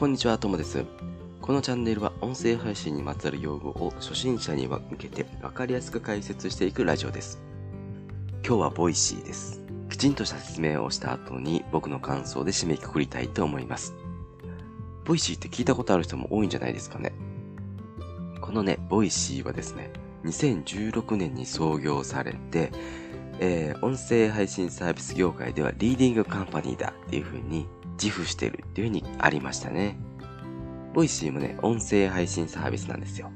こんにちは、ともです。このチャンネルは音声配信にまつわる用語を初心者に向けてわかりやすく解説していくラジオです。今日は Voicyです。きちんとした説明をした後に僕の感想で締めくくりたいと思います。 Voicyって聞いたことある人も多いんじゃないですかね。このね、 Voicyはですね、2016年に創業されて、えー、音声配信サービス業界ではリーディングカンパニーだっていう風に自負してるっていう風にありましたね。 Voicyもね、音声配信サービスなんですよ。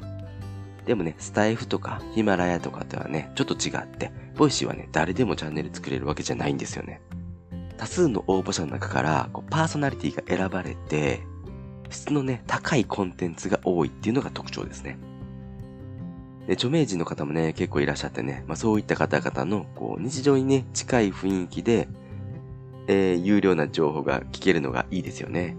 でもね、スタエフとかヒマラヤとかとはね、ちょっと違って、 Voicyはね、誰でもチャンネル作れるわけじゃないんですよね。多数の応募者の中からこうパーソナリティが選ばれて、質のね、高いコンテンツが多いっていうのが特徴ですね。で、著名人の方もね、結構いらっしゃってね、まあそういった方々の、こう、日常にね、近い雰囲気で、えー、優良な情報が聞けるのがいいですよね。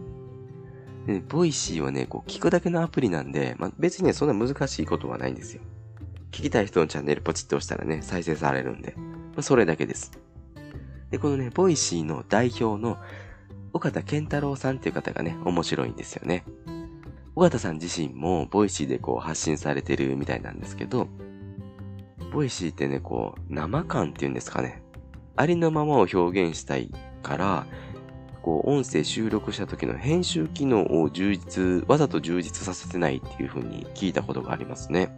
で、 Voicyはね、こう聞くだけのアプリなんで、まあ、別にね、そんな難しいことはないんですよ。聞きたい人のチャンネルポチッと押したらね、再生されるんで、まあ、それだけです。で、このね、 Voicyの代表の緒方憲太郎さんっていう方がね、面白いんですよね。緒方さん自身も Voicyでこう発信されてるみたいなんですけど、Voicyってね、こう、生感っていうんですかね。ありのままを表現したいから、こう、音声収録した時の編集機能を充実、わざと充実させてないっていう風に聞いたことがありますね。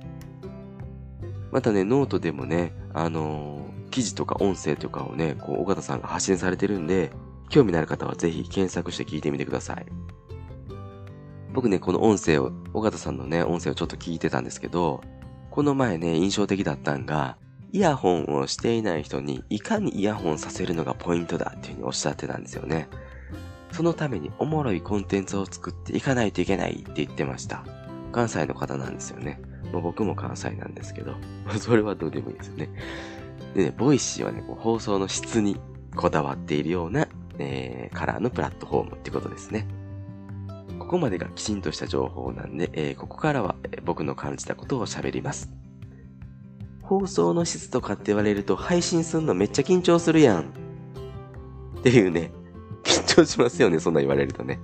またね、ノートでもね、あのー、記事とか音声とかをね、こう、緒方さんが発信されてるんで、興味のある方はぜひ検索して聞いてみてください。僕ね、この音声を、緒方さんのね、音声をちょっと聞いてたんですけど、この前ね、印象的だったんが、イヤホンをしていない人にいかにイヤホンさせるのがポイントだっていうふうにおっしゃってたんですよね。そのためにおもろいコンテンツを作っていかないといけないって言ってました。関西の方なんですよね。まあ、僕も関西なんですけど、それはどうでもいいですよね。でね、 Voicyはね、こう放送の質にこだわっているような、えー、カラーのプラットフォームってことですね。ここまでがきちんとした情報なんで、えー、ここからは僕の感じたことを喋ります。放送の質とかって言われると配信すんのめっちゃ緊張するやん。っていうね、緊張しますよね、そんな言われるとね。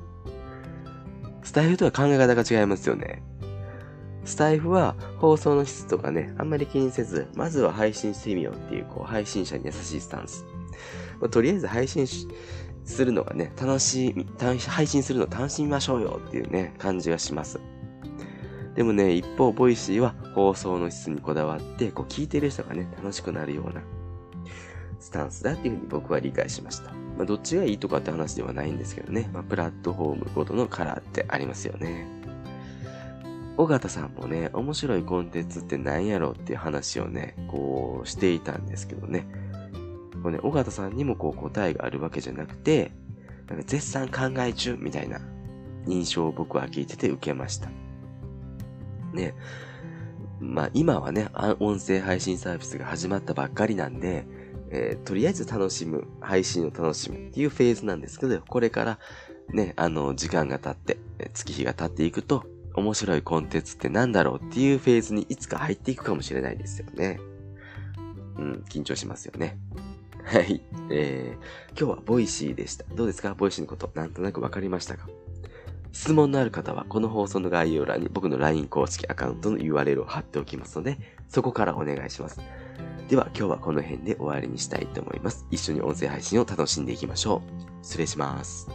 スタイフとは考え方が違いますよね。スタイフは放送の質とかね、あんまり気にせず、まずは配信してみようっていう、こう、配信者に優しいスタンス。まあ、とりあえず配信しするのがね、楽しみ、配信するの楽しみましょうよっていうね、感じがします。でもね、一方、 Voicy は放送の質にこだわって、こう聞いてる人がね、楽しくなるようなスタンスだっていうふうに僕は理解しました。まあ、どっちがいいとかって話ではないんですけどね、まあ、プラットフォームごとのカラーってありますよね。緒方さんもね、面白いコンテンツって何やろうっていう話をね、こうしていたんですけどね。こうね、尾形さんにもこう答えがあるわけじゃなくて、なんか絶賛考え中みたいな印象を僕は聞いてて受けました。ね、まあ今はね、音声配信サービスが始まったばっかりなんで、えー、とりあえず楽しむ、配信を楽しむっていうフェーズなんですけど、これからね、あの、時間が経って、月日が経っていくと、面白いコンテンツって何だろうっていうフェーズにいつか入っていくかもしれないですよね。うん、緊張しますよね。はい。えー、今日は Voicy でした。どうですか？ Voicy のこと、なんとなくわかりましたか？質問のある方は、この放送の概要欄に僕の LINE 公式アカウントの URL を貼っておきますので、そこからお願いします。では今日はこの辺で終わりにしたいと思います。一緒に音声配信を楽しんでいきましょう。失礼します。